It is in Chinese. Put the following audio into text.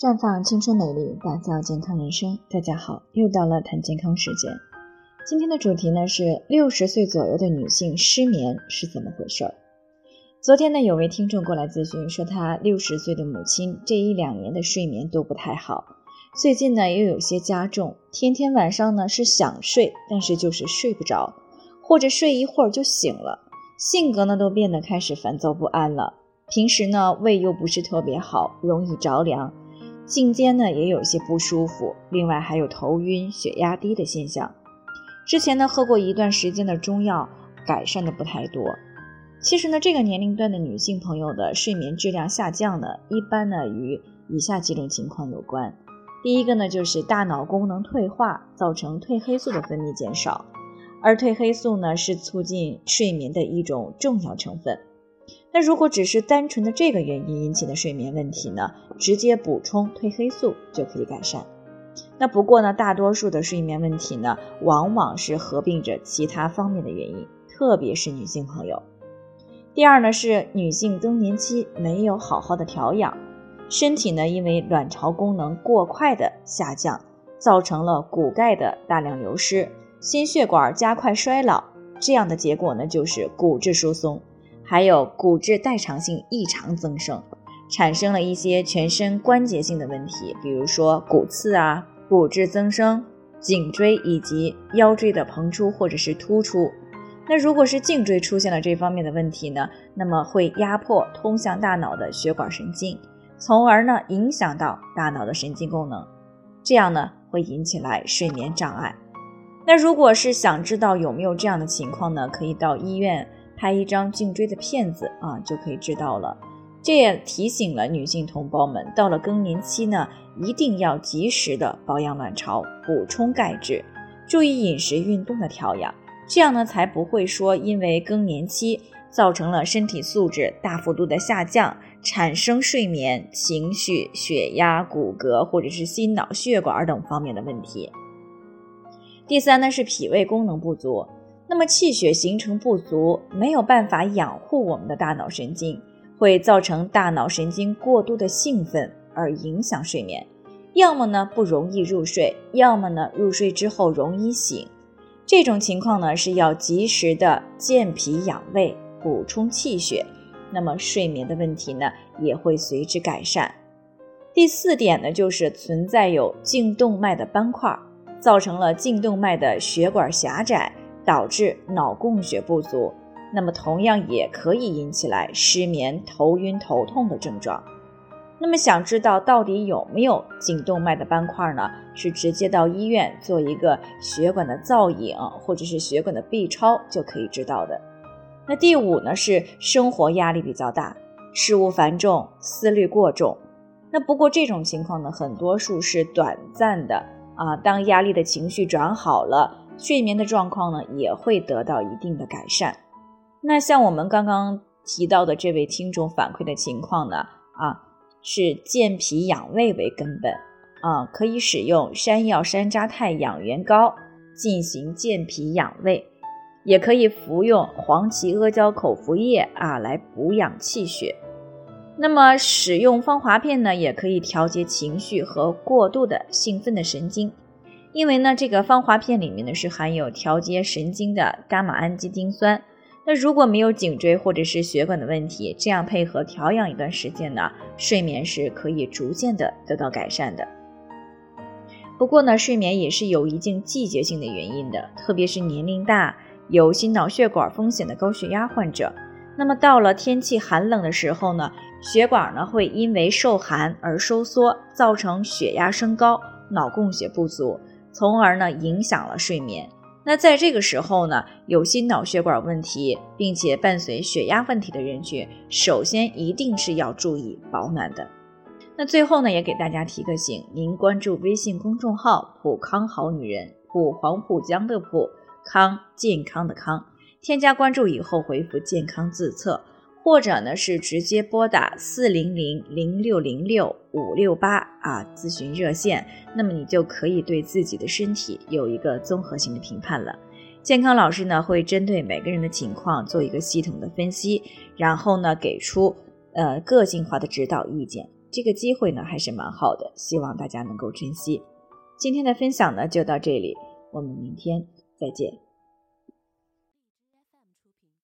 绽放青春美丽，打造健康人生。大家好，又到了谈健康时间。今天的主题呢是六十岁左右的女性失眠是怎么回事儿？昨天呢有位听众过来咨询，说她六十岁的母亲这一两年的睡眠都不太好，最近呢又有些加重，天天晚上呢是想睡，但是就是睡不着，或者睡一会儿就醒了，性格呢都变得开始烦躁不安了。平时呢胃又不是特别好，容易着凉。颈肩呢也有些不舒服，另外还有头晕、血压低的现象。之前呢喝过一段时间的中药，改善的不太多。其实呢，这个年龄段的女性朋友的睡眠质量下降呢，一般呢与以下几种情况有关。第一个呢就是大脑功能退化，造成褪黑素的分泌减少，而褪黑素呢是促进睡眠的一种重要成分。那如果只是单纯的这个原因引起的睡眠问题呢，直接补充褪黑素就可以改善。那不过呢，大多数的睡眠问题呢，往往是合并着其他方面的原因，特别是女性朋友。第二呢，是女性更年期没有好好的调养，身体呢因为卵巢功能过快的下降，造成了骨钙的大量流失，心血管加快衰老，这样的结果呢就是骨质疏松。还有骨质代偿性异常增生，产生了一些全身关节性的问题，比如说骨刺啊、骨质增生、颈椎以及腰椎的膨出或者是突出。那如果是颈椎出现了这方面的问题呢，那么会压迫通向大脑的血管神经，从而呢影响到大脑的神经功能，这样呢会引起来睡眠障碍。那如果是想知道有没有这样的情况呢，可以到医院。拍一张颈椎的片子啊，就可以知道了。这也提醒了女性同胞们，到了更年期呢，一定要及时的保养卵巢，补充钙质，注意饮食、运动的调养，这样呢，才不会说因为更年期造成了身体素质大幅度的下降，产生睡眠、情绪、血压、骨骼或者是心脑血管等方面的问题。第三呢，是脾胃功能不足。那么气血形成不足，没有办法养护我们的大脑神经，会造成大脑神经过度的兴奋而影响睡眠。要么呢不容易入睡，要么呢入睡之后容易醒。这种情况呢是要及时的健脾养胃，补充气血，那么睡眠的问题呢也会随之改善。第四点呢就是存在有颈动脉的斑块，造成了颈动脉的血管狭窄。导致脑供血不足，那么同样也可以引起来失眠、头晕、头痛的症状。那么想知道到底有没有颈动脉的斑块呢？是直接到医院做一个血管的造影或者是血管的 B 超就可以知道的。那第五呢是生活压力比较大，事务繁重，思虑过重。那不过这种情况呢，很多数是短暂的啊，当压力的情绪转好了。睡眠的状况呢也会得到一定的改善。那像我们刚刚提到的这位听众反馈的情况呢，啊，是健脾养胃为根本啊，可以使用山药山楂肽养元膏进行健脾养胃，也可以服用黄芪阿胶口服液啊来补养气血。那么使用芳华片呢，也可以调节情绪和过度的兴奋的神经。因为呢，这个芳华片里面呢是含有调节神经的伽马氨基丁酸。那如果没有颈椎或者是血管的问题，这样配合调养一段时间呢，睡眠是可以逐渐的得到改善的。不过呢，睡眠也是有一定季节性的原因的，特别是年龄大、有心脑血管风险的高血压患者。那么到了天气寒冷的时候呢，血管呢会因为受寒而收缩，造成血压升高、脑供血不足。从而呢影响了睡眠。那在这个时候呢，有心脑血管问题，并且伴随血压问题的人群，首先一定是要注意保暖的。那最后呢，也给大家提个醒：您关注微信公众号“普康好女人”，普黄浦江的普康健康的康，添加关注以后回复“健康自测”。或者呢是直接拨打四零零零六零六五六八啊咨询热线，那么你就可以对自己的身体有一个综合性的评判了。健康老师呢会针对每个人的情况做一个系统的分析，然后呢给出呃个性化的指导意见。这个机会呢还是蛮好的，希望大家能够珍惜。今天的分享呢就到这里，我们明天再见。